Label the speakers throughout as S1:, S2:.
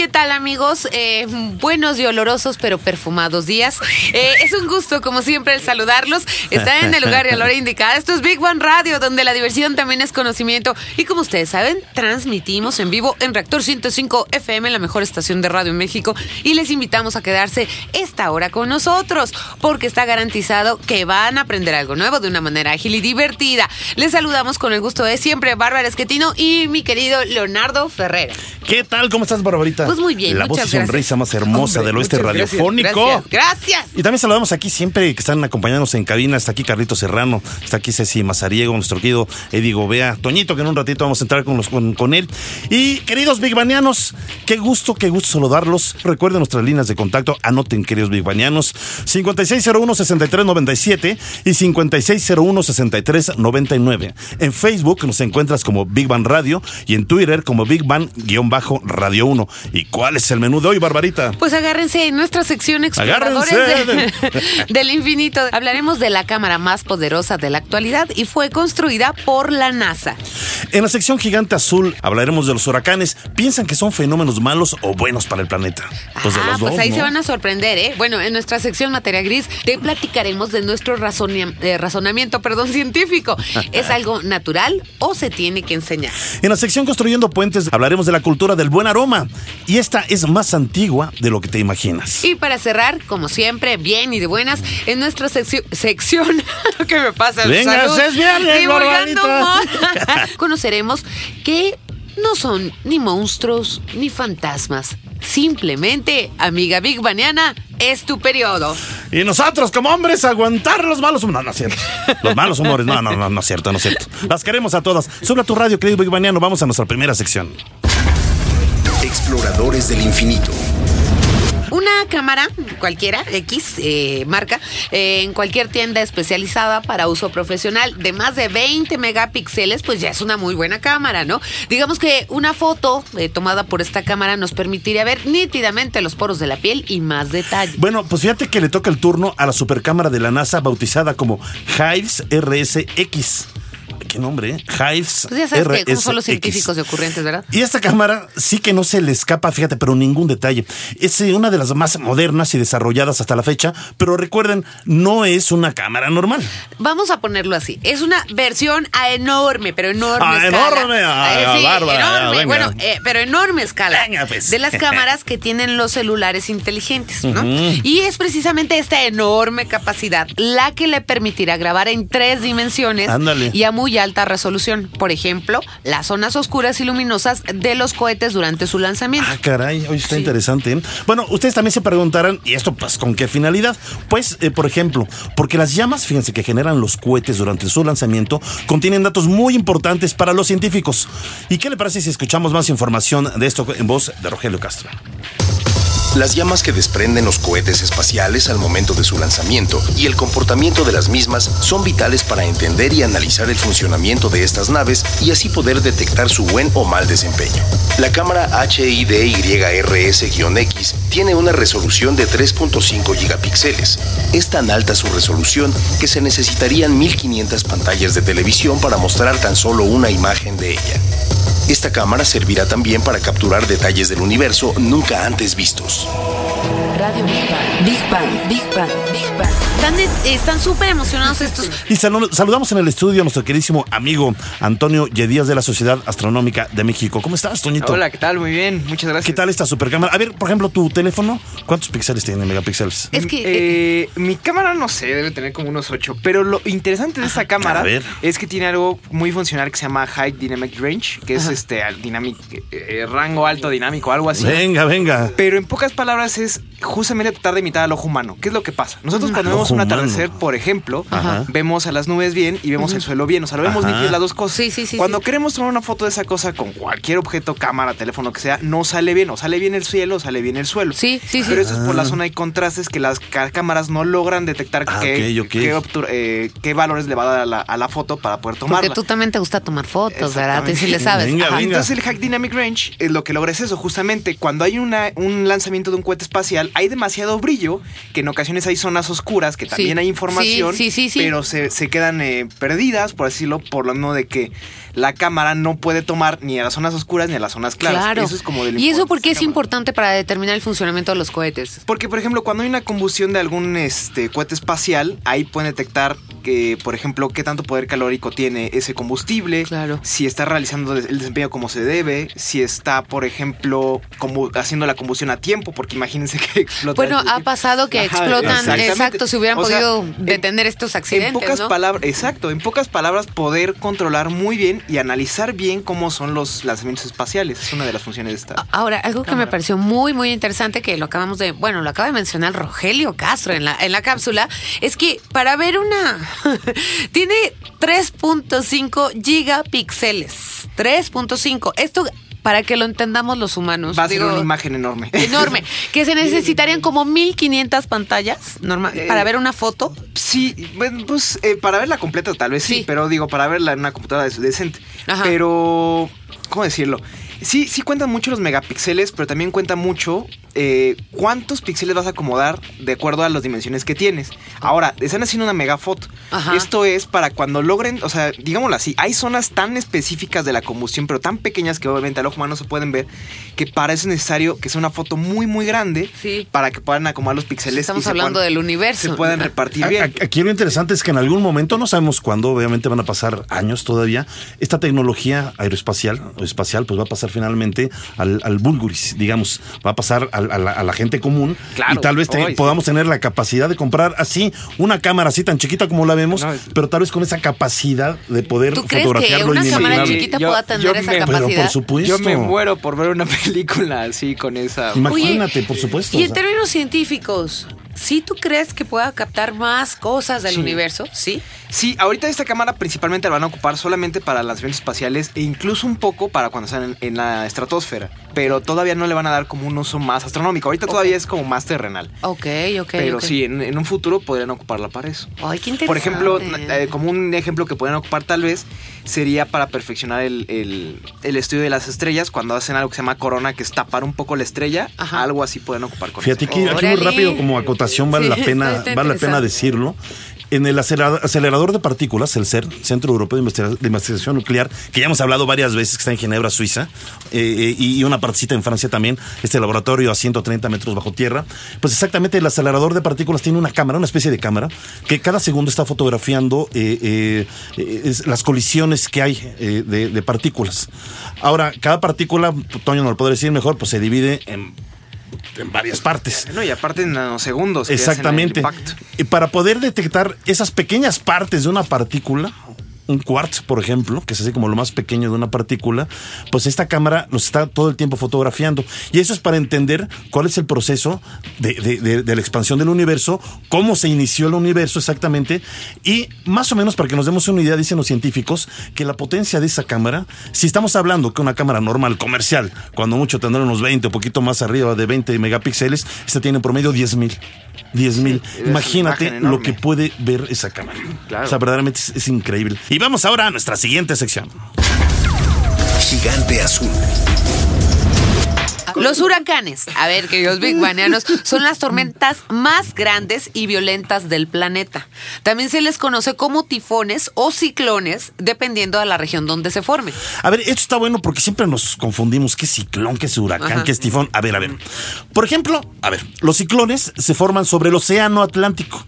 S1: ¿Qué tal amigos? Eh, buenos y olorosos pero perfumados días. Eh, es un gusto como siempre el saludarlos. Están en el lugar y a la hora indicada. Esto es Big One Radio donde la diversión también es conocimiento. Y como ustedes saben, transmitimos en vivo en Reactor 105 FM, la mejor estación de radio en México. Y les invitamos a quedarse esta hora con nosotros porque está garantizado que van a aprender algo nuevo de una manera ágil y divertida. Les saludamos con el gusto de siempre Bárbara Esquetino y mi querido Leonardo Ferrera.
S2: ¿Qué tal? ¿Cómo estás, Barbarita?
S1: Pues muy bien,
S2: La voz y
S1: gracias.
S2: sonrisa más hermosa
S1: Hombre,
S2: del oeste radiofónico.
S1: Gracias, gracias.
S2: Y también saludamos aquí siempre que están acompañándonos en cabina. Está aquí Carlito Serrano, está aquí Ceci Mazariego, nuestro querido Eddie Gobea, Toñito, que en un ratito vamos a entrar con, los- con, con él. Y queridos bigbanianos, qué gusto, qué gusto saludarlos. Recuerden nuestras líneas de contacto, anoten, queridos bigbanianos, 5601-6397 y 5601-6399. En Facebook nos encuentras como Big Bang Radio y en Twitter como Big Bang-Radio 1. ¿Y cuál es el menú de hoy, Barbarita?
S1: Pues agárrense en nuestra sección Exploradores de- del Infinito. Hablaremos de la cámara más poderosa de la actualidad y fue construida por la NASA.
S2: En la sección Gigante Azul hablaremos de los huracanes. ¿Piensan que son fenómenos malos o buenos para el planeta? Pues de
S1: ah,
S2: los
S1: pues
S2: dos,
S1: ahí
S2: ¿no?
S1: se van a sorprender, ¿eh? Bueno, en nuestra sección Materia Gris te platicaremos de nuestro eh, razonamiento perdón, científico. ¿Es algo natural o se tiene que enseñar?
S2: En la sección Construyendo Puentes hablaremos de la cultura del buen aroma. Y esta es más antigua de lo que te imaginas.
S1: Y para cerrar, como siempre, bien y de buenas, en nuestra sección, ¿qué me pasa?
S2: Venga,
S1: Salud.
S2: es
S1: Divulgando humor. Conoceremos que no son ni monstruos ni fantasmas. Simplemente, amiga Big Baniana, es tu periodo.
S2: Y nosotros, como hombres, aguantar los malos humores. No, no es cierto. Los malos humores. No, no, no, no es cierto, no es cierto. Las queremos a todas. A tu radio, querido Big Baniano. Vamos a nuestra primera sección.
S3: Exploradores del infinito.
S1: Una cámara, cualquiera, X, eh, marca, eh, en cualquier tienda especializada para uso profesional de más de 20 megapíxeles, pues ya es una muy buena cámara, ¿no? Digamos que una foto eh, tomada por esta cámara nos permitiría ver nítidamente los poros de la piel y más detalle.
S2: Bueno, pues fíjate que le toca el turno a la supercámara de la NASA bautizada como Hives RSX. ¿Qué nombre, eh? Hives
S1: Pues ya sabes que cómo son los
S2: RSX.
S1: científicos y ocurrentes, ¿verdad?
S2: Y esta cámara sí que no se le escapa, fíjate, pero ningún detalle. Es eh, una de las más modernas y desarrolladas hasta la fecha, pero recuerden, no es una cámara normal.
S1: Vamos a ponerlo así. Es una versión a enorme, pero enorme
S2: Ah,
S1: escala.
S2: enorme, ah,
S1: Eh, sí,
S2: bárbara,
S1: enorme. Bueno, eh, pero enorme escala.
S2: Venga, pues.
S1: De las cámaras que tienen los celulares inteligentes, ¿no? Y es precisamente esta enorme capacidad la que le permitirá grabar en tres dimensiones
S2: Ándale.
S1: y a muy alta resolución. Por ejemplo, las zonas oscuras y luminosas de los cohetes durante su lanzamiento.
S2: Ah, caray, hoy está
S1: Sí.
S2: interesante. ¿eh? Bueno, ustedes también se preguntarán, ¿y esto pues con qué finalidad? Pues, eh, por ejemplo, porque las llamas, fíjense, que generan los cohetes durante su lanzamiento, contienen datos muy importantes para los científicos. ¿Y qué le parece si escuchamos más información de esto en voz de Rogelio Castro?
S3: Las llamas que desprenden los cohetes espaciales al momento de su lanzamiento y el comportamiento de las mismas son vitales para entender y analizar el funcionamiento de estas naves y así poder detectar su buen o mal desempeño. La cámara HIDYRS-X tiene una resolución de 3.5 gigapíxeles. Es tan alta su resolución que se necesitarían 1500 pantallas de televisión para mostrar tan solo una imagen de ella. Esta cámara servirá también para capturar detalles del universo nunca antes vistos.
S4: Radio Big Bang. Big Bang. Big Bang. Big Bang.
S1: Están de- Están súper emocionados estos.
S2: Y salu- saludamos en el estudio a nuestro queridísimo amigo Antonio Yedías de la Sociedad Astronómica de México. ¿Cómo estás, Toñito?
S5: Hola, ¿qué tal? Muy bien, muchas gracias.
S2: ¿Qué tal esta supercámara? A ver, por ejemplo, tu teléfono, ¿cuántos píxeles tiene, megapíxeles?
S1: Es que. eh,
S5: Eh, mi cámara no sé, debe tener como unos 8, pero lo interesante de esta cámara es que tiene algo muy funcional que se llama High Dynamic Range, que es este al dynamic, eh, rango alto dinámico, algo así.
S2: Venga, venga.
S5: Pero en pocas palabras es justamente tratar de imitar al ojo humano. ¿Qué es lo que pasa? Nosotros cuando vemos un
S2: humano.
S5: atardecer, por ejemplo,
S2: Ajá.
S5: vemos a las nubes bien y vemos el suelo bien. O sea, lo vemos
S2: Ajá.
S5: nítidas las dos cosas.
S1: Sí, sí, sí,
S5: Cuando
S1: sí.
S5: queremos tomar una foto de esa cosa con cualquier objeto, cámara, teléfono, que sea, no sale bien. O sale bien el cielo, o sale bien el suelo.
S1: Sí, sí, sí.
S5: Pero eso es por la
S2: Ah.
S5: zona de contrastes que las cámaras no logran detectar
S2: Ah,
S5: qué,
S2: ok, ok.
S5: qué obtu- eh, qué valores le va a dar a la, a la foto para poder tomarla.
S1: Porque tú también te gusta tomar fotos, ¿verdad? Sí le sabes.
S2: Venga.
S5: Entonces el Hack Dynamic Range eh, lo que logra es eso, justamente cuando hay una, un lanzamiento de un cohete espacial hay demasiado brillo, que en ocasiones hay zonas oscuras, que también
S1: Sí.
S5: hay información,
S1: Sí, sí,
S5: pero se, se quedan eh, perdidas, por decirlo, por lo mismo de que la cámara no puede tomar ni a las zonas oscuras ni a las zonas claras.
S1: Claro.
S5: Eso es como del
S1: ¿Y eso por qué es
S5: cámara.
S1: importante para determinar el funcionamiento de los cohetes?
S5: Porque, por ejemplo, cuando hay una combustión de algún este, cohete espacial, ahí pueden detectar que, por ejemplo, qué tanto poder calórico tiene ese combustible,
S1: Claro.
S5: si está realizando el desempeño como se debe, si está, por ejemplo, combu- haciendo la combustión a tiempo, porque imagínense que
S1: Bueno, ha pasado que
S5: Ajá,
S1: explotan, exacto, si hubieran
S5: O sea,
S1: podido
S5: en-
S1: detener estos accidentes,
S5: En pocas
S1: ¿no?
S5: palabras, exacto, en pocas palabras, poder controlar muy bien y analizar bien cómo son los lanzamientos espaciales. Es una de las funciones de esta.
S1: Ahora, algo que me pareció muy, muy interesante, que lo acabamos de, bueno, lo acaba de mencionar Rogelio Castro en la, en la cápsula, es que para ver una, tiene 3.5 gigapíxeles, 3.5. Esto, para que lo entendamos los humanos.
S5: Va a ser una imagen enorme.
S1: Enorme, que se necesitarían como 1500 pantallas normal,
S5: Eh,
S1: para ver una foto.
S5: Sí, bueno, pues eh, para verla completa tal vez sí,
S1: Sí.
S5: pero digo, para verla en una computadora decente.
S1: Ajá.
S5: Pero, ¿cómo decirlo? Sí, sí cuentan mucho los megapíxeles, pero también cuenta mucho eh, cuántos píxeles vas a acomodar de acuerdo a las dimensiones que tienes. Ahora, están haciendo una megafoto.
S1: Ajá.
S5: Esto es para cuando logren, o sea, digámoslo así, hay zonas tan específicas de la combustión, pero tan pequeñas que obviamente al ojo humano no se pueden ver, que para eso es necesario que sea una foto muy, muy grande
S1: Sí.
S5: para que puedan acomodar los píxeles.
S1: Estamos
S5: y se
S1: hablando
S5: puedan-
S1: del universo.
S5: Se puedan repartir bien.
S2: Aquí lo interesante es que en algún momento, no sabemos cuándo, obviamente van a pasar años todavía, esta tecnología aeroespacial o espacial pues va a pasar finalmente al, al vulguris, digamos, va a pasar al- a, la, a la gente común
S5: Claro.
S2: y tal vez te- podamos tener la capacidad de comprar así una cámara así tan chiquita como la vemos,
S5: No, es-
S2: pero tal vez con esa capacidad de poder
S1: ¿Tú crees que
S2: fotografiarlo
S1: una cámara chiquita
S5: Yo-
S1: pueda tener
S5: yo
S1: esa
S5: me- pero por
S1: capacidad?
S2: Pero por supuesto.
S5: Yo me muero por ver una película así con esa.
S2: Imagínate, por supuesto.
S1: Y
S2: o
S1: en
S2: sea.
S1: términos científicos, ¿sí tú crees que pueda captar más cosas del
S5: Sí.
S1: universo? Sí.
S5: Sí, ahorita esta cámara principalmente la van a ocupar solamente para lanzamientos espaciales e incluso un poco para cuando están en, en la estratosfera. Pero todavía no le van a dar como un uso más astronómico. Ahorita todavía es como más terrenal.
S1: Ok, ok.
S5: pero sí, en, en un futuro podrían ocuparla para eso.
S1: Ay, qué interesante.
S5: Por ejemplo, eh, como un ejemplo que pueden ocupar tal vez sería para perfeccionar el, el- el estudio de las estrellas cuando hacen algo que se llama corona, que es tapar un poco la estrella.
S1: Ajá.
S5: Algo así pueden ocupar con
S2: Fíjate
S5: eso.
S2: que aquí muy rápido como acotación vale
S1: Sí,
S2: la pena, vale la pena decirlo. En el acelera- acelerador de partículas, el CER, Centro Europeo de Investiga- de Investigación Nuclear, que ya hemos hablado varias veces, que está en Ginebra, Suiza, eh, eh, y una partecita en Francia también, este laboratorio a 130 metros bajo tierra, pues exactamente el acelerador de partículas tiene una cámara, una especie de cámara, que cada segundo está fotografiando eh, las colisiones que hay de, de partículas. Ahora, cada partícula, Toño no lo podrá decir mejor, pues se divide en en varias partes.
S5: No, y aparte en nanosegundos. que hacen el
S2: Exactamente.
S5: impacto.
S2: Y para poder detectar esas pequeñas partes de una partícula, un quartz, por ejemplo, que es así como lo más pequeño de una partícula, pues esta cámara los está todo el tiempo fotografiando. Y eso es para entender cuál es el proceso de, de- de- de la expansión del universo, cómo se inició el universo exactamente, y más o menos para que nos demos una idea, dicen los científicos, que la potencia de esa cámara, si estamos hablando que una cámara normal, comercial, cuando mucho tendrá unos 20 o poquito más arriba de 20 megapíxeles, esta tiene en promedio 10 mil. 10 mil.
S5: una
S2: Imagínate lo que puede ver esa cámara.
S5: Claro.
S2: O sea, verdaderamente es, es increíble. Y vamos ahora a nuestra siguiente sección.
S3: Gigante azul.
S1: Los huracanes, a ver, queridos Big Banianos, son las tormentas más grandes y violentas del planeta. También se les conoce como tifones o ciclones, dependiendo de la región donde se formen.
S2: A ver, esto está bueno porque siempre nos confundimos qué ciclón, qué es huracán,
S1: Ajá.
S2: qué es tifón. A ver, a ver. Por ejemplo, a ver, los ciclones se forman sobre el Océano Atlántico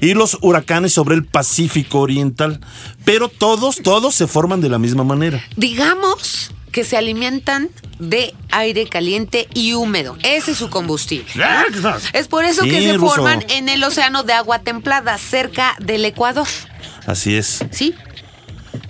S2: y los huracanes sobre el Pacífico Oriental. Pero todos, todos se forman de la misma manera.
S1: Digamos que se alimentan de aire caliente y húmedo. Ese es su combustible. Es por eso que se
S2: Ruso.
S1: forman en el océano de agua templada, cerca del Ecuador.
S2: Así es.
S1: ¿Sí?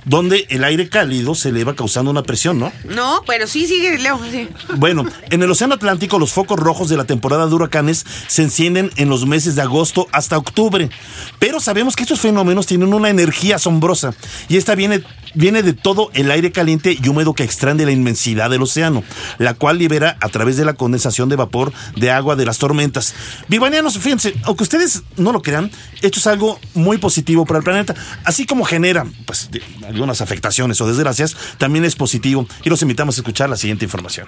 S2: Donde el aire cálido se eleva causando una presión, ¿no?
S1: No, pero sí, sigue, Leo. sí.
S2: Bueno, en el Océano Atlántico los focos rojos de la temporada de huracanes se encienden en los meses de agosto hasta octubre. Pero sabemos que estos fenómenos tienen una energía asombrosa y esta viene, viene de todo el aire caliente y húmedo que extraen de la inmensidad del océano, la cual libera a través de la condensación de vapor de agua de las tormentas. Vivanianos, fíjense, aunque ustedes no lo crean, esto es algo muy positivo para el planeta, así como genera pues, algunas afectaciones o desgracias, también es positivo y los invitamos a escuchar la siguiente información.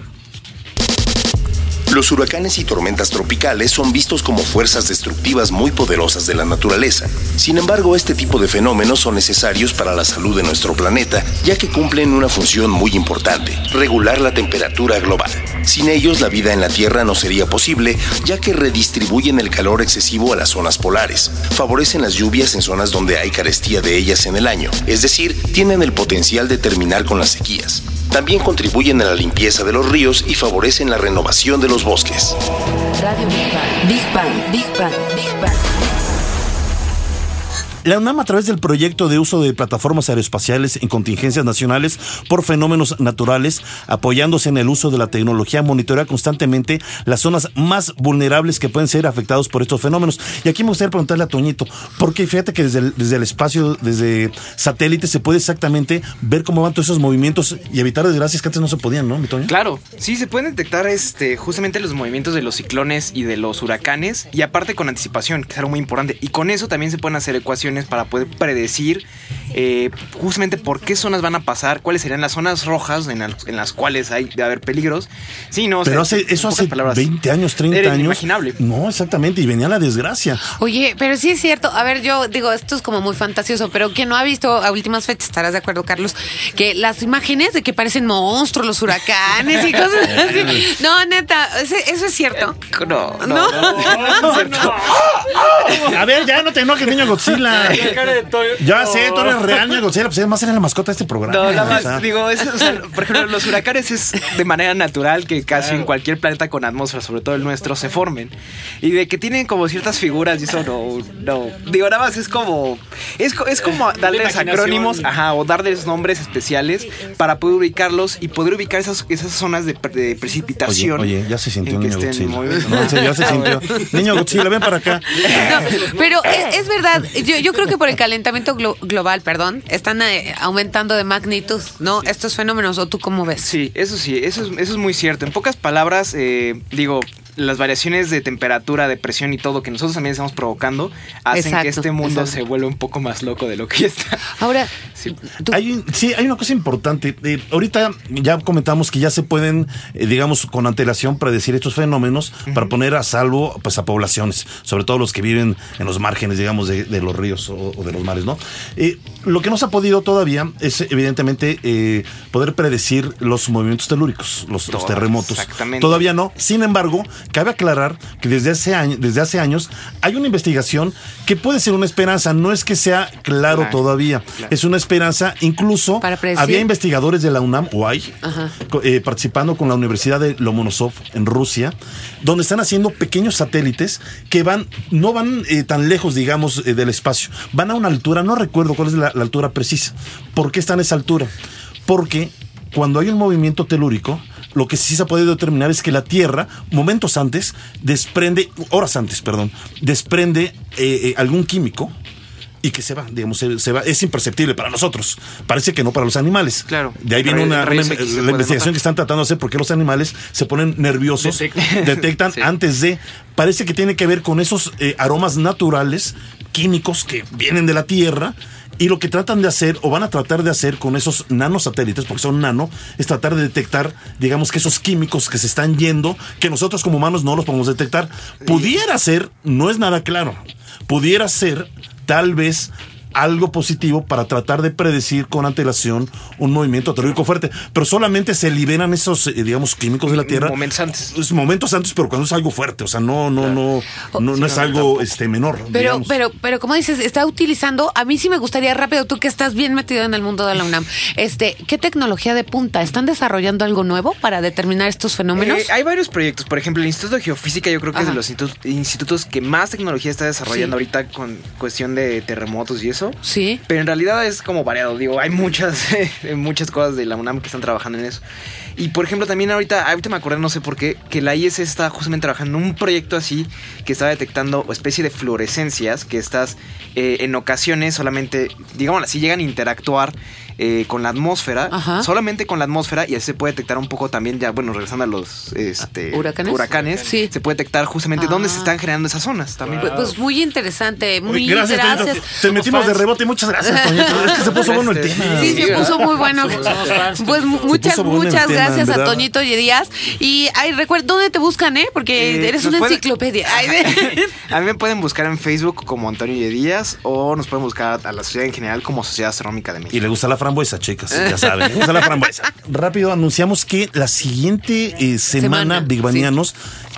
S3: Los huracanes y tormentas tropicales son vistos como fuerzas destructivas muy poderosas de la naturaleza. Sin embargo, este tipo de fenómenos son necesarios para la salud de nuestro planeta, ya que cumplen una función muy importante, regular la temperatura global. Sin ellos, la vida en la Tierra no sería posible, ya que redistribuyen el calor excesivo a las zonas polares, favorecen las lluvias en zonas donde hay carestía de ellas en el año, es decir, tienen el potencial de terminar con las sequías. También contribuyen a la limpieza de los ríos y favorecen la renovación de los bosques.
S4: Radio Big Bang. Big Bang, Big Bang.
S2: La UNAM, a través del proyecto de uso de plataformas aeroespaciales en contingencias nacionales por fenómenos naturales, apoyándose en el uso de la tecnología, monitorea constantemente las zonas más vulnerables que pueden ser afectados por estos fenómenos. Y aquí me gustaría preguntarle a Toñito, porque fíjate que desde el, desde el espacio, desde satélite, se puede exactamente ver cómo van todos esos movimientos y evitar desgracias que antes no se podían, ¿no, mi Toño?
S5: Claro, sí, se pueden detectar este, justamente los movimientos de los ciclones y de los huracanes y aparte con anticipación, que es algo muy importante. Y con eso también se pueden hacer ecuaciones para poder predecir eh, justamente por qué zonas van a pasar, cuáles serían las zonas rojas en, las- en las cuales hay de haber peligros. Sí, no, o
S2: Pero
S5: sea,
S2: hace,
S5: en
S2: eso hace
S5: palabras,
S2: 20 años, 30
S5: era
S2: años.
S5: inimaginable.
S2: No, exactamente, y venía la desgracia.
S1: Oye, pero sí es cierto. A ver, yo digo, esto es como muy fantasioso, pero quien no ha visto a últimas fechas, estarás de acuerdo, Carlos, que las imágenes de que parecen monstruos, los huracanes y cosas así. No, neta, eso es cierto.
S5: No, no,
S1: No.
S5: no, no, no.
S2: A ver, ya no te enojes, niño Godzilla. Ya sé, tú eres real, niño Godzilla, pues además eres la mascota de este programa.
S5: No, nada más,
S2: O sea,
S5: digo, es- o sea, por ejemplo, los huracanes es de manera natural que casi en cualquier planeta con atmósfera, sobre todo el nuestro, se formen. Y de que tienen como ciertas figuras y eso no, no. Digo, nada más es como, es, es como darles acrónimos, ajá, o darles nombres especiales para poder ubicarlos y poder ubicar esas, esas zonas de, de
S2: Oye,
S5: precipitación.
S2: oye, ya se sintió niño Godzilla. No, ya se sintió. Niño Godzilla, ven para acá.
S1: No, pero es, es verdad, yo, yo creo que por el calentamiento glo- global, perdón, están eh, aumentando de magnitud, ¿no? Estos fenómenos, ¿o tú cómo ves?
S5: Sí, eso sí, eso es, eso es muy cierto. En pocas palabras, eh, digo, las variaciones de temperatura, de presión y todo que nosotros también estamos provocando hacen
S1: Exacto,
S5: que este mundo
S1: exacto.
S5: se vuelva un poco más loco de lo que ya está.
S1: Ahora,
S5: Sí.
S1: tú-
S2: Hay, un- sí, hay una cosa importante. Eh, ahorita ya comentamos que ya se pueden, eh, digamos, con antelación predecir estos fenómenos para poner a salvo pues, a poblaciones, sobre todo los que viven en los márgenes, digamos, de, de los ríos o, o de los mares, ¿no? Eh, lo que no se ha podido todavía es, evidentemente, eh, poder predecir los movimientos telúricos, los, los
S5: Todo,
S2: terremotos.
S5: exactamente.
S2: Todavía no. Sin embargo, cabe aclarar que desde hace, año- desde hace años hay una investigación que puede ser una esperanza. No es que sea claro
S5: Claro,
S2: todavía.
S5: claro.
S2: Es una esperanza. Incluso
S1: Para
S2: había investigadores de la UNAM, o hay, eh, participando con la Universidad de Lomonosov en Rusia, donde están haciendo pequeños satélites que van, no van eh, tan lejos, digamos, eh, del espacio. Van a una altura, no recuerdo cuál es la, la altura precisa. ¿Por qué están a esa altura? Porque cuando hay un movimiento telúrico, lo que sí se puede determinar es que la Tierra, momentos antes, desprende, horas antes, perdón, desprende eh, eh, algún químico y que se va, digamos, se, se va, es imperceptible para nosotros. Parece que no para los animales.
S5: Claro.
S2: De ahí viene una,
S5: se
S2: la investigación
S5: notar.
S2: que están tratando de hacer porque los animales se ponen nerviosos,
S6: Detectan.
S2: detectan
S5: Sí.
S2: antes de. Parece que tiene que ver con esos eh, aromas naturales, químicos que vienen de la Tierra. Y lo que tratan de hacer, o van a tratar de hacer con esos nanosatélites, porque son nano, es tratar de detectar, digamos, que esos químicos que se están yendo, que nosotros como humanos no los podemos detectar. Pudiera ser, no es nada claro, pudiera ser tal vez algo positivo para tratar de predecir con antelación un movimiento telúrico fuerte, pero solamente se liberan esos, eh, digamos, químicos de la Tierra.
S5: Momentos antes.
S2: Es momentos antes, pero cuando es algo fuerte, o sea, no, no, no, no, no es algo este menor.
S1: Pero,
S2: digamos.
S1: pero, pero como dices, está utilizando, a mí sí me gustaría rápido, tú que estás bien metido en el mundo de la UNAM, este, ¿qué tecnología de punta? ¿Están desarrollando algo nuevo para determinar estos fenómenos?
S5: Eh, hay varios proyectos, por ejemplo, el Instituto de Geofísica yo creo que es de los institu- institutos que más tecnología está desarrollando
S1: Sí.
S5: ahorita con cuestión de terremotos y eso. Eso.
S1: Sí.
S5: Pero en realidad es como variado. Digo, hay muchas, muchas cosas de la UNAM que están trabajando en eso. Y por ejemplo, también ahorita, ahorita me acordé, no sé por qué, que la IS está justamente trabajando en un proyecto así que está detectando especie de fluorescencias que estas eh, en ocasiones solamente, digamos así, llegan a interactuar eh, con la atmósfera,
S1: Ajá.
S5: solamente con la atmósfera y así se puede detectar un poco también, ya bueno, regresando a los este,
S1: ¿Huracanes?
S5: huracanes,
S1: Sí.
S5: se puede detectar justamente
S1: Ah.
S5: dónde se están generando esas zonas también.
S1: Pues, pues muy interesante, muy
S2: Oye, gracias. Te metimos de rebote. Muchas gracias, Toñito. Es que se puso bueno el
S5: Este,
S2: tema.
S1: Sí, se puso muy bueno. Pues muchas, muchas
S2: tema,
S1: gracias a. Toñito y Díaz. Y ay, recuerda, ¿dónde te buscan, eh? Porque
S5: Eh,
S1: eres una enciclopedia. Ay, de-
S5: A mí me pueden buscar en Facebook como Antonio Y Díaz o nos pueden buscar a la sociedad en general como Sociedad Astronómica de México.
S2: Y le gusta la frambuesa, chicas, ya saben, gusta la frambuesa. Rápido anunciamos que la siguiente eh, semana,
S1: Semana,
S2: Big Banianos,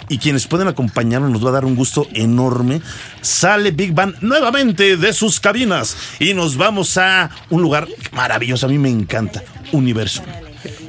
S2: y quienes pueden acompañarnos, nos va a dar un gusto enorme. Sale Big Bang nuevamente de sus cabinas y nos vamos a un lugar maravilloso, a mí me encanta, Universo.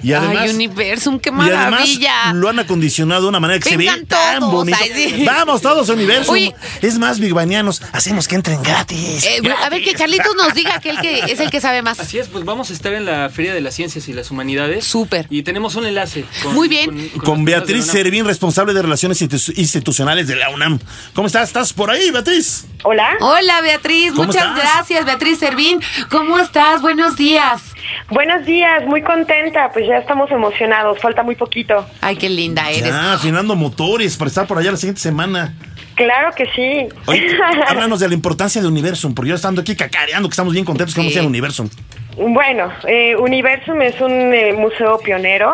S2: Y además,
S1: Ay, Universum, qué
S2: y además
S1: maravilla.
S2: lo han acondicionado de una manera que se ve tan bonito.
S1: ay, sí.
S2: Vamos todos a Universo.
S1: Oye.
S2: Es más, Big Banianos, hacemos que entren gratis.
S1: Eh, a ver, que Carlitos nos diga que, él que es el que sabe más.
S6: Así es, pues vamos a estar en la Feria de las Ciencias y las Humanidades.
S1: Súper.
S6: Y tenemos un enlace. Con,
S1: Muy bien.
S2: Con Beatriz. Servín, responsable de Relaciones Institu- Institucionales de la UNAM. ¿Cómo estás? ¿Estás por ahí, Beatriz?
S7: Hola.
S1: Hola, Beatriz.
S2: ¿Cómo
S1: Muchas
S2: estás?
S1: gracias, Beatriz Servín. ¿Cómo estás? Buenos días.
S7: Buenos días, muy contenta, pues ya estamos emocionados, falta muy poquito.
S1: Ay, qué linda eres.
S2: Ya, afinando motores para estar por allá la siguiente semana.
S7: Claro que sí.
S2: Oye, háblanos de la importancia de Universum, porque yo estando aquí cacareando que estamos bien contentos que vamos a ir a Universum.
S7: Bueno, eh, Universum es un eh, museo pionero,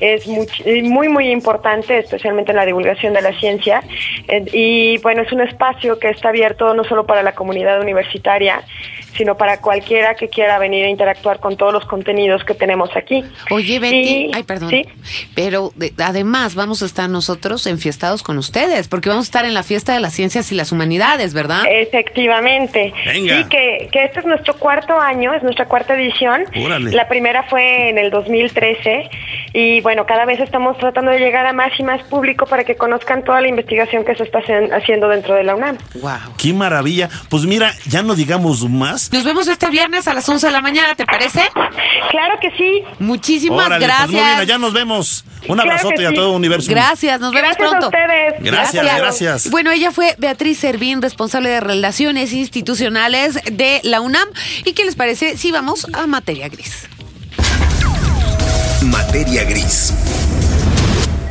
S7: es muy, eh, muy, muy importante, especialmente en la divulgación de la ciencia, eh, y bueno, es un espacio que está abierto no solo para la comunidad universitaria, sino para cualquiera que quiera venir a interactuar con todos los contenidos que tenemos aquí.
S1: Oye, Betty,
S7: Y-
S1: ay, perdón.
S7: ¿sí?
S1: Pero de- además vamos a estar nosotros enfiestados con ustedes, porque vamos a estar en la fiesta de las ciencias y las humanidades, ¿verdad?
S7: Efectivamente.
S2: Venga.
S7: Sí, que, que este es nuestro cuarto año, es nuestra cuarta edición.
S2: Órale.
S7: La primera fue en el 2013 y bueno, cada vez estamos tratando de llegar a más y más público para que conozcan toda la investigación que se está haciendo dentro de la UNAM.
S1: Wow.
S2: ¡Qué maravilla! Pues mira, ya no digamos más.
S1: Nos vemos este viernes a las 11 de la mañana, ¿te parece?
S7: Claro que sí.
S1: Muchísimas
S2: Órale,
S1: gracias.
S2: pues muy bien, allá nos vemos. Un
S7: Claro
S2: abrazote a todo Universum.
S1: Gracias, nos vemos
S7: Gracias a
S1: pronto.
S7: ustedes.
S2: Gracias, gracias.
S1: Bueno, ella fue Beatriz Servín, responsable de Relaciones Institucionales de la UNAM. ¿Y qué les parece si vamos a materia gris?
S3: Materia gris.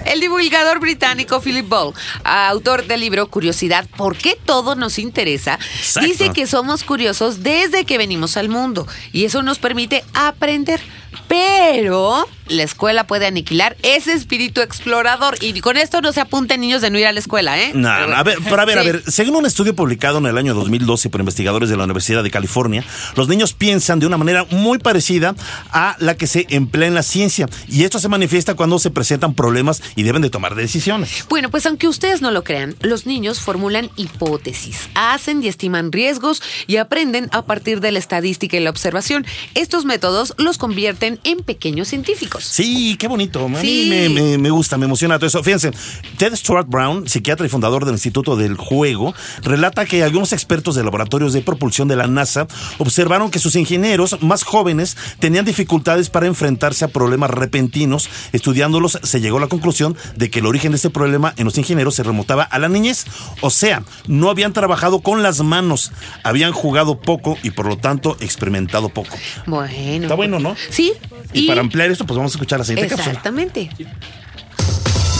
S1: El divulgador británico Philip Ball, autor del libro Curiosidad, ¿por qué todo nos interesa?
S2: Exacto.
S1: Dice que somos curiosos desde que venimos al mundo y eso nos permite aprender. Pero la escuela puede aniquilar ese espíritu explorador y con esto no se apunten niños de no ir a la escuela, ¿eh?
S2: No, no, a ver, pero a ver, a ver, según un estudio publicado en el año 2012 por investigadores de la Universidad de California, los niños piensan de una manera muy parecida a la que se emplea en la ciencia y esto se manifiesta cuando se presentan problemas y deben de tomar decisiones.
S1: Bueno, pues aunque ustedes no lo crean, los niños formulan hipótesis, hacen y estiman riesgos y aprenden a partir de la estadística y la observación. Estos métodos los convierten en pequeños científicos.
S2: Sí, qué bonito. A mí
S1: Sí.
S2: me, me- me gusta, me emociona todo eso. Fíjense, Ted Stuart Brown, psiquiatra y fundador del Instituto del Juego, relata que algunos expertos de laboratorios de propulsión de la NASA observaron que sus ingenieros más jóvenes tenían dificultades para enfrentarse a problemas repentinos. Estudiándolos, se llegó a la conclusión de que el origen de este problema en los ingenieros se remontaba a la niñez. O sea, no habían trabajado con las manos, habían jugado poco y por lo tanto experimentado poco.
S1: Bueno.
S2: Está bueno, ¿no?
S1: Sí.
S2: Y, para ampliar esto, pues vamos a escuchar la siguiente cápsula.
S1: Exactamente.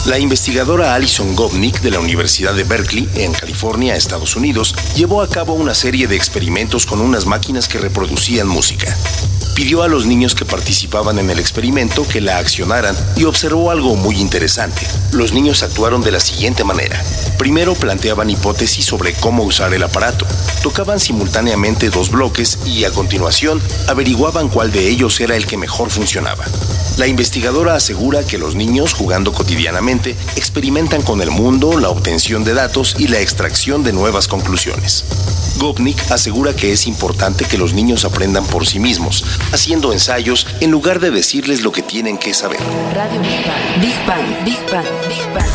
S3: La investigadora Alison Gopnik de la Universidad de Berkeley, en California, Estados Unidos, llevó a cabo una serie de experimentos con unas máquinas que reproducían música. Pidió a los niños que participaban en el experimento que la accionaran y observó algo muy interesante. Los niños actuaron de la siguiente manera. Primero planteaban hipótesis sobre cómo usar el aparato. Tocaban simultáneamente dos bloques y a continuación averiguaban cuál de ellos era el que mejor funcionaba. La investigadora asegura que los niños, jugando cotidianamente, experimentan con el mundo, la obtención de datos y la extracción de nuevas conclusiones. Gopnik asegura que es importante que los niños aprendan por sí mismos, haciendo ensayos en lugar de decirles lo que tienen que saber.
S4: Radio Big Bang. Big Bang, Big Bang, Big Bang.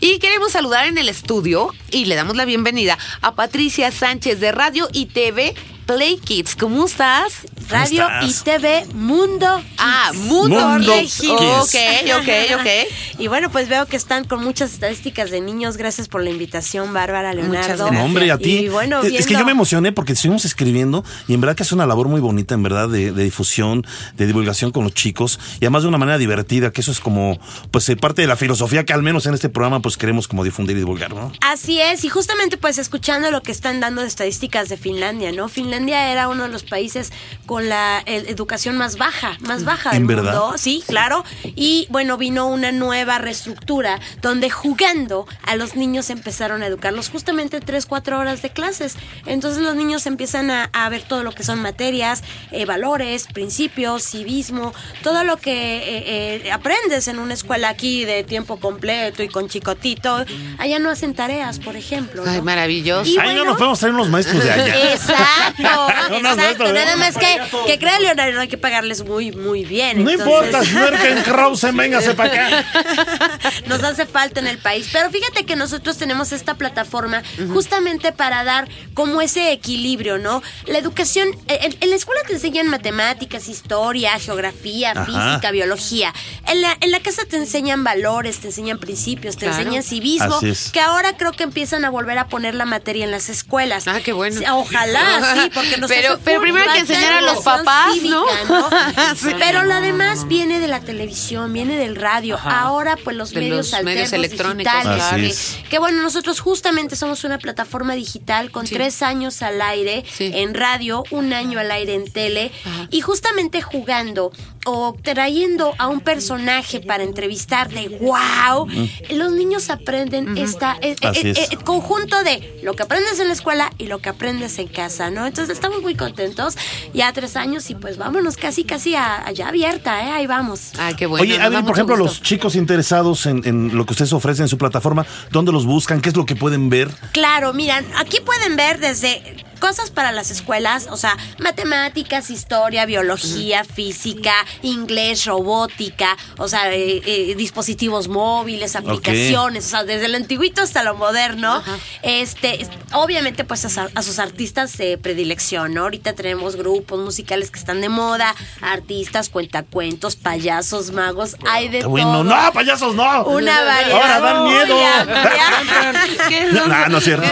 S1: Y queremos saludar en el estudio y le damos la bienvenida a Patricia Sánchez de Radio y TV Play Kids. ¿Cómo estás?
S8: Radio y? TV Mundo.
S1: Ah,
S8: Kids.
S1: Mundo,
S2: Mundo
S1: Kids.
S2: Kids.
S1: Ok, ok, ok.
S8: Y bueno, pues veo que están con muchas estadísticas de niños. Gracias por la invitación, Bárbara, Leonardo.
S1: gracias.
S2: No, hombre, a ti.
S8: Y bueno,
S2: es, es que
S8: viendo-
S2: yo me emocioné porque estuvimos escribiendo y en verdad que es una labor muy bonita, en verdad, de, de difusión, de divulgación con los chicos y además de una manera divertida, que eso es como, pues, eh, parte de la filosofía que al menos en este programa, pues, queremos como difundir y divulgar, ¿no?
S8: Así es, y justamente pues escuchando lo que están dando de estadísticas de Finlandia, ¿no? Finlandia era uno de los países con la eh, educación más baja, más baja del
S2: ¿En verdad?
S8: mundo, sí, claro. Y bueno, vino una nueva reestructura donde jugando a los niños empezaron a educarlos justamente tres, cuatro horas de clases. Entonces los niños empiezan a, a ver todo lo que son materias, eh, valores, principios, civismo, todo lo que eh, eh, aprendes en una escuela aquí de tiempo completo y con chicotito. Allá no hacen tareas, por ejemplo. ¿no?
S1: Ay, maravilloso.
S8: Y
S2: Ahí no nos podemos traer unos maestros de allá.
S8: Exacto, exacto. Nada más que, que crea Leonardo, hay que pagarles muy, muy bien.
S2: No
S8: entonces-
S2: importa, Smerken Krause, véngase para acá.
S8: nos hace falta en el país. Pero fíjate que nosotros tenemos esta plataforma justamente para dar como ese equilibrio, ¿no? La educación, eh, en, en la escuela te enseñan matemáticas, historia, geografía,
S2: Ajá.
S8: física, biología. En la, en la casa te enseñan valores, te enseñan principios, te
S1: Claro.
S8: enseñan civismo,
S2: Así es.
S8: que ahora creo que empiezan a volver a poner la materia en las escuelas.
S1: Ah, qué bueno.
S8: Ojalá, sí, porque nos
S1: Pero-
S8: hace
S1: pero primero hay que enseñar a los papás,
S8: cívica,
S1: ¿no?
S8: ¿no?
S1: Sí.
S8: Pero lo demás viene de la televisión, viene del radio.
S6: Ajá.
S8: Ahora, pues los
S1: De
S8: medios
S1: los medios electrónicos,
S8: digitales.
S2: Así
S8: que-
S2: es.
S8: Que bueno, nosotros justamente somos una plataforma digital con
S1: Sí.
S8: tres años al aire
S1: Sí.
S8: en radio, un año al aire en tele
S1: Ajá.
S8: y justamente jugando o trayendo a un personaje para entrevistarle, wow, los niños aprenden esta eh, eh, eh,
S2: es.
S8: eh, conjunto de lo que aprendes en la escuela y lo que aprendes en casa, ¿no? Entonces estamos muy contentos, ya tres años y pues vámonos casi casi a, allá abierta, ¿eh? Ahí vamos.
S1: Ay, qué bueno.
S2: Oye,
S1: da
S2: Adri, por ejemplo,
S1: gusto.
S2: los chicos interesados en, en lo que ustedes ofrecen en su plataforma, ¿dónde los buscan? ¿Qué es lo que pueden ver?
S8: Claro, miran, aquí pueden ver desde cosas para las escuelas, o sea, matemáticas, historia, biología, física, inglés, robótica, o sea, eh, eh, dispositivos móviles, aplicaciones, o sea, desde lo antiguito hasta lo moderno. Este, obviamente, pues a, sus artistas de predilección, ¿no? Ahorita tenemos grupos musicales que están de moda, artistas, cuentacuentos, payasos, magos, hay de
S2: bueno.
S8: todo.
S2: No, payasos, no.
S8: Una variedad.
S2: Ahora dan miedo.
S8: amplia.
S1: ¿Qué
S2: No, no es cierto.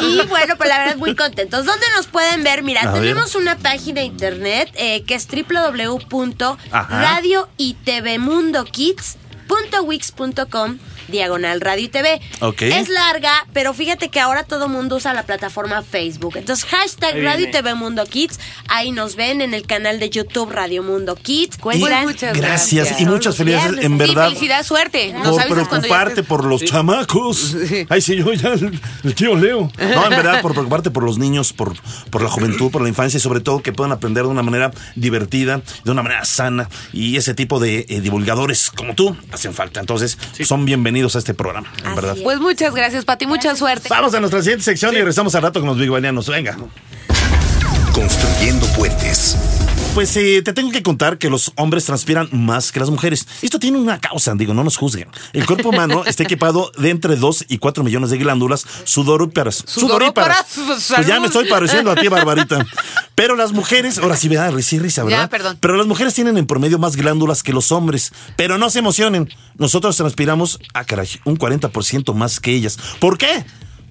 S8: Y bueno, pues la verdad muy ¿Dónde nos pueden ver? Mira,
S2: A ver.
S8: tenemos una página de internet eh, que es
S2: Ajá.
S8: Diagonal radio y TV.
S2: Ok.
S8: Es larga, pero fíjate que ahora todo mundo usa la plataforma Facebook. Entonces, hashtag
S6: Ahí
S8: Radio y. TV Mundo Kids. Ahí nos ven en el canal de YouTube Radio Mundo Kids. Cuentan.
S1: muchas
S2: gracias.
S1: gracias.
S2: y muchas felicidades,
S8: viernes.
S2: en
S1: Sí,
S2: verdad.
S1: felicidad, suerte. Nos
S2: por preocuparte
S1: estés.
S2: por los chamacos. Ay, sí, yo ya, el, el tío Leo. No, en verdad, por preocuparte por los niños, por, por la juventud, por la infancia y sobre todo que puedan aprender de una manera divertida, de una manera sana. Y ese tipo de eh, divulgadores como tú hacen falta. Entonces, son bienvenidos a este programa, en verdad.
S8: es.
S1: Pues muchas gracias, Pati. Mucha suerte.
S2: Vamos a nuestra siguiente sección y regresamos al rato con los Big Banianos. Venga.
S3: Construyendo puentes.
S2: Pues eh, te tengo que contar que los hombres transpiran más que las mujeres. Esto tiene una causa, digo, no nos juzguen. El cuerpo humano está equipado de entre 2 y 4 millones de glándulas sudoríparas.
S1: Sudoríparas.
S2: Pues ya me estoy pareciendo a ti, Barbarita. Pero las mujeres, ahora sí, ¿verdad? Risa y risa, ¿verdad?
S1: Ya, perdón.
S2: Pero las mujeres tienen en promedio más glándulas que los hombres. Pero no se emocionen. Nosotros transpiramos, ah, caray, un 40% más que ellas. ¿Por qué?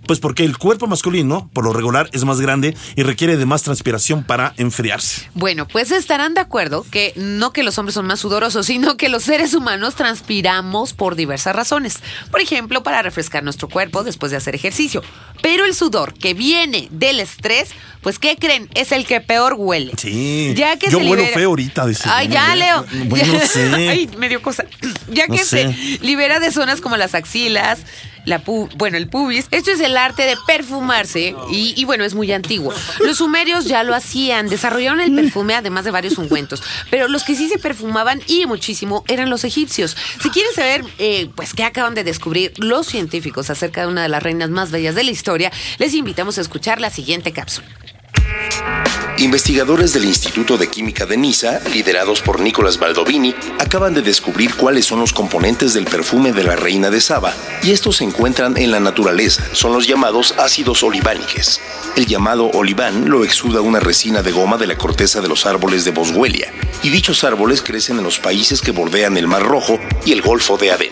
S2: Pues porque el cuerpo masculino, por lo regular, es más grande y requiere de más transpiración para enfriarse.
S1: Bueno, pues estarán de acuerdo que no que los hombres son más sudorosos, sino que los seres humanos transpiramos por diversas razones. Por ejemplo, para refrescar nuestro cuerpo después de hacer ejercicio. Pero el sudor que viene del estrés, pues ¿qué creen? Es el que peor huele.
S2: Sí.
S1: Ya que
S2: Yo
S1: se
S2: huelo
S1: libera-
S2: feo ahorita. dice.
S1: Ay, ya, Leo.
S2: Bueno,
S1: Ya-
S2: no sé.
S1: Ay, me dio cosa. Ya
S2: No
S1: que
S2: sé.
S1: se libera de zonas como las axilas, la bueno, el pubis. Esto es el arte de perfumarse y, y bueno, es muy antiguo. Los sumerios ya lo hacían, desarrollaron el perfume además de varios ungüentos, pero los que sí se perfumaban y muchísimo eran los egipcios. Si quieres saber, eh, pues, qué acaban de descubrir los científicos acerca de una de las reinas más bellas de la historia, les invitamos a escuchar la siguiente cápsula.
S3: Investigadores del Instituto de Química de Niza, liderados por Nicolas Baldovini, acaban de descubrir cuáles son los componentes del perfume de la reina de Saba, y estos se encuentran en la naturaleza, son los llamados ácidos olivánicos. El llamado oliván lo exuda una resina de goma de la corteza de los árboles de Boswellia, y dichos árboles crecen en los países que bordean el Mar Rojo y el Golfo de Adén.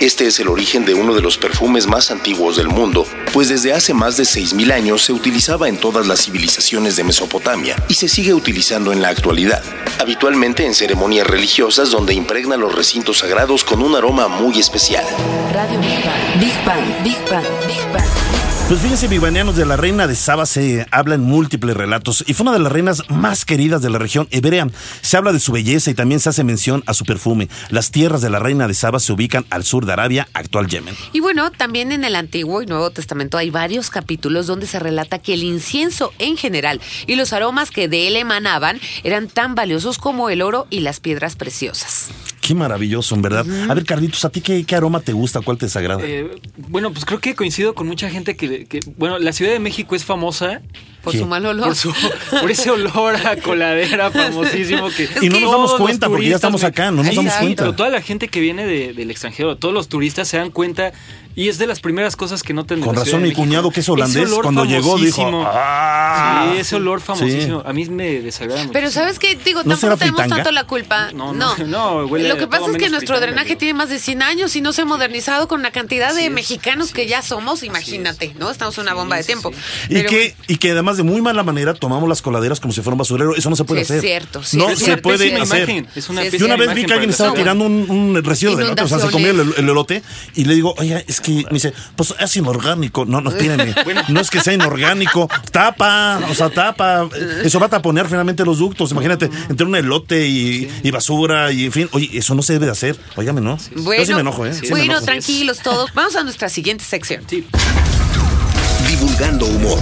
S3: Este es el origen de uno de los perfumes más antiguos del mundo, pues desde hace más de 6.000 años se utilizaba en todas las civilizaciones de Mesopotamia y se sigue utilizando en la actualidad, habitualmente en ceremonias religiosas donde impregna los recintos sagrados con un aroma muy especial.
S4: Radio Big Bang. Big Bang, Big Bang, Big Bang.
S2: Pues fíjense, bigbanianos, de la reina de Saba se habla en múltiples relatos y fue una de las reinas más queridas de la región hebrea. Se habla de su belleza y también se hace mención a su perfume. Las tierras de la reina de Saba se ubican al sur de Arabia, actual Yemen.
S1: Y bueno, también en el Antiguo y Nuevo Testamento hay varios capítulos donde se relata que el incienso en general y los aromas que de él emanaban eran tan valiosos como el oro y las piedras preciosas.
S2: Qué maravilloso, en verdad. A ver, Carlitos, ¿a ti qué, qué aroma te gusta? ¿Cuál te desagrada?
S6: Eh, bueno, pues creo que coincido con mucha gente que, que- bueno, la Ciudad de México es famosa
S1: Por
S2: ¿Qué?
S1: su mal olor.
S6: por, su, por ese olor a coladera famosísimo que
S2: y no nos damos cuenta porque ya estamos acá, no nos damos cuenta.
S6: Pero toda la gente que viene de- del extranjero, todos los turistas se dan cuenta y es de las primeras cosas que notan. de
S2: Con razón, mi cuñado, que es holandés, cuando llegó dijo,
S6: famosísimo.
S2: "Ah".
S6: Sí, ese olor famosísimo. A mí me desagrada mucho.
S1: Pero ¿sabes qué? Digo,
S2: ¿No
S1: tampoco tenemos tanto la culpa.
S6: No,
S1: No,
S6: no, no, huele
S1: Lo que pasa es que nuestro drenaje tiene más de 100 años y no se ha modernizado con la cantidad de
S6: es.
S1: mexicanos que ya somos, imagínate, ¿no? Estamos en una bomba de
S6: sí,
S1: tiempo.
S2: Y
S1: Pero-
S2: que, y que además de muy mala manera tomamos las coladeras como si fuera un basurero. Eso no se puede
S1: Sí, es
S2: hacer.
S1: cierto, sí,
S2: no
S1: es
S2: se
S1: cierto.
S2: puede hacer. Yo una vez vi que alguien estaba tirando un, un residuo de elote, o sea, se comía el, el elote, y le digo, oye, es que, me dice, pues es inorgánico. No, no, espérenme. No es que sea inorgánico. Tapa, o sea, tapa. Eso va a taponear finalmente los ductos. Imagínate, entre un elote y, y basura, y en fin. Oye, eso no se debe de hacer. Óigame, ¿no?
S1: Bueno,
S2: Yo sí me enojo, ¿eh? Sí me
S1: bueno,
S2: enojo.
S1: tranquilos todos. Vamos a nuestra siguiente sección.
S6: Sí.
S3: Divulgando humor.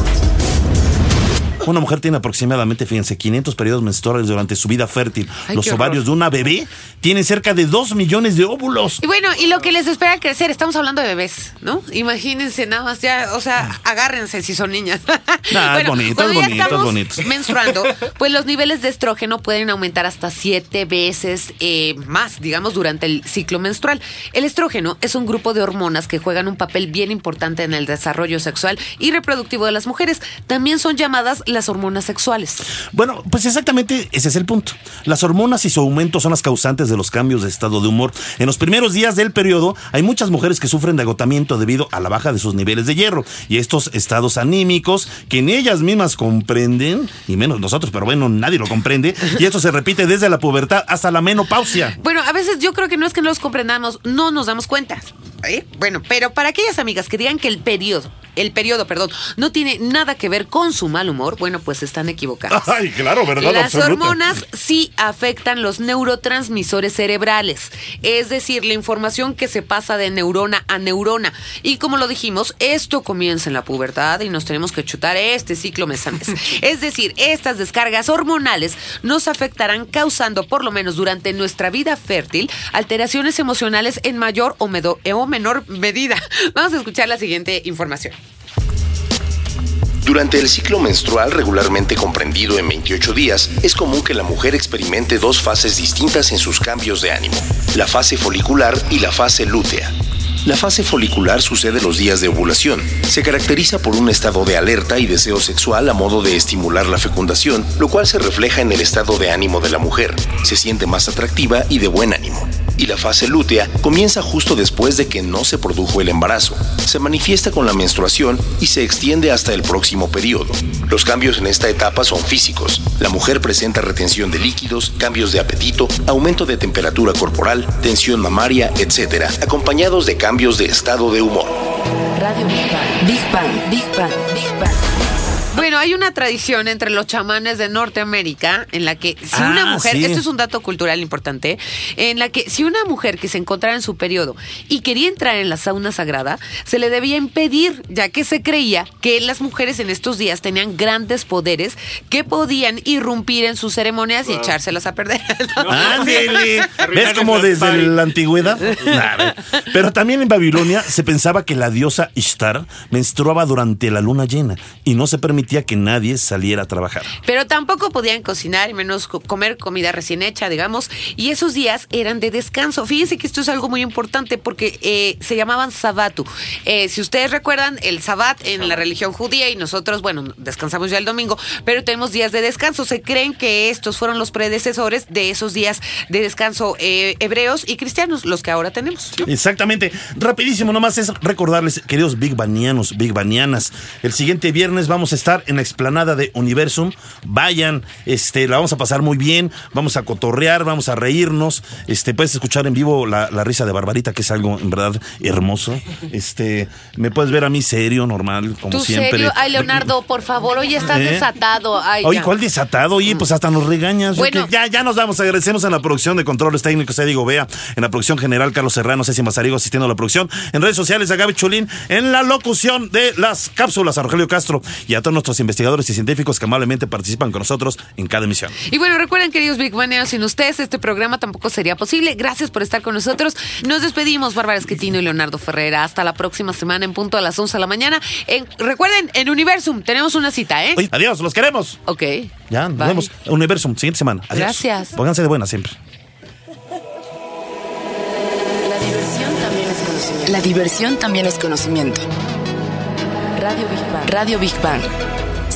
S2: Una mujer tiene aproximadamente, fíjense, 500 periodos menstruales durante su vida fértil.
S1: Ay,
S2: Los
S1: horror.
S2: ovarios de una bebé tienen cerca de 2 millones de óvulos.
S1: Y bueno, y lo que les espera crecer, estamos hablando de bebés, ¿no? Imagínense nada más ya, o sea, agárrense si son niñas.
S2: Nah, es bonito,
S1: cuando
S2: es
S1: ya
S2: bonito, es
S1: estamos
S2: bonito.
S1: menstruando, pues los niveles de estrógeno pueden aumentar hasta siete veces eh, más, digamos, durante el ciclo menstrual. El estrógeno es un grupo de hormonas que juegan un papel bien importante en el desarrollo sexual y reproductivo de las mujeres. También son llamadas las hormonas sexuales.
S2: Bueno, pues exactamente ese es el punto. Las hormonas y su aumento son las causantes de los cambios de estado de humor. En los primeros días del periodo hay muchas mujeres que sufren de agotamiento debido a la baja de sus niveles de hierro y estos estados anímicos que en ellas mismas comprenden, y menos nosotros, pero bueno, nadie lo comprende, y esto se repite desde la pubertad hasta la menopausia.
S1: Bueno, a veces yo creo que no es que no los comprendamos, no nos damos cuenta. ¿eh? Bueno, pero para aquellas amigas que digan que el periodo, el periodo, perdón, no tiene nada que ver con su mal humor, bueno, pues están equivocadas.
S2: Ay, claro, verdad
S1: Las
S2: absoluta.
S1: hormonas sí afectan los neurotransmisores cerebrales, es decir, la información que se pasa de neurona a neurona. Y como lo dijimos, esto comienza en la pubertad y nos tenemos que chutar este ciclo mes a mes. Es decir, estas descargas hormonales nos afectarán causando, por lo menos durante nuestra vida fértil, alteraciones emocionales en mayor o, o menor medida. Vamos a escuchar la siguiente información.
S3: Durante el ciclo menstrual, regularmente comprendido en 28 días, es común que la mujer experimente dos fases distintas en sus cambios de ánimo, la fase folicular y la fase lútea. La fase folicular sucede los días de ovulación. Se caracteriza por un estado de alerta y deseo sexual a modo de estimular la fecundación, lo cual se refleja en el estado de ánimo de la mujer. Se siente más atractiva y de buen ánimo. Y la fase lútea comienza justo después de que no se produjo el embarazo. Se manifiesta con la menstruación y se extiende hasta el próximo periodo. Los cambios en esta etapa son físicos. La mujer presenta retención de líquidos, cambios de apetito, aumento de temperatura corporal, tensión mamaria, etc., acompañados de cambios de estado de humor.
S4: Radio Big. Big Big Big.
S1: Bueno, hay una tradición entre los chamanes de Norteamérica en la que si
S2: Ah,
S1: una mujer,
S2: sí.
S1: esto es un dato cultural importante, en la que si una mujer que se encontrara en su periodo y quería entrar en la sauna sagrada, se le debía impedir, ya que se creía que las mujeres en estos días tenían grandes poderes que podían irrumpir en sus ceremonias y echárselas a perder.
S2: Ándele. ¿Ves como desde
S6: party.
S2: la antigüedad? Nah. Pero también en Babilonia se pensaba que la diosa Ishtar menstruaba durante la luna llena y no se permitía permitía que nadie saliera a trabajar.
S1: Pero tampoco podían cocinar y menos co- comer comida recién hecha, digamos. Y esos días eran de descanso. Fíjense que esto es algo muy importante porque eh, se llamaban sabatu. Eh, si ustedes recuerdan, el sabat en la religión judía y nosotros, bueno, descansamos ya el domingo, pero tenemos días de descanso. Se creen que estos fueron los predecesores de esos días de descanso eh, hebreos y cristianos, los que ahora tenemos.
S2: Exactamente. Rapidísimo, nomás es recordarles, queridos Big Banianos, Big Banianas, el siguiente viernes vamos a estar en la explanada de Universum. Vayan, este, la vamos a pasar muy bien, vamos a cotorrear, vamos a reírnos. Este, puedes escuchar en vivo la, la risa de Barbarita, que es algo en verdad hermoso. Este, me puedes ver a mí serio, normal, como
S1: ¿Tú
S2: siempre.
S1: serio? Ay, Leonardo, por favor, hoy estás
S2: ¿Eh?
S1: desatado. Ay,
S2: Oye. ¿cuál desatado? Oye, pues hasta nos regañas.
S1: Bueno.
S2: Ya, ya nos vamos. Agradecemos en la producción de controles técnicos, Digo Vea, en la producción general, Carlos Serrano, Ceci Mazarigo asistiendo a la producción, en redes sociales, a Gaby Chulín, en la locución de las cápsulas, a Rogelio Castro y a todos nuestros investigadores y científicos que amablemente participan con nosotros en cada emisión.
S1: Y bueno, recuerden, queridos Big Baneros, sin ustedes este programa tampoco sería posible. Gracias por estar con nosotros. Nos despedimos, Bárbara Esquetino y Leonardo Ferrera. Hasta la próxima semana en punto a las 11 de la mañana. En- recuerden, en Universum tenemos una cita, ¿eh?
S2: Oye, adiós, los queremos.
S1: Ok.
S2: Ya, nos
S1: Bye.
S2: vemos. Universum, siguiente semana. Adiós.
S1: Gracias.
S2: Pónganse de buena siempre.
S4: La diversión también es conocimiento. La diversión también es conocimiento. Radio Big Bang. Radio Big Bang.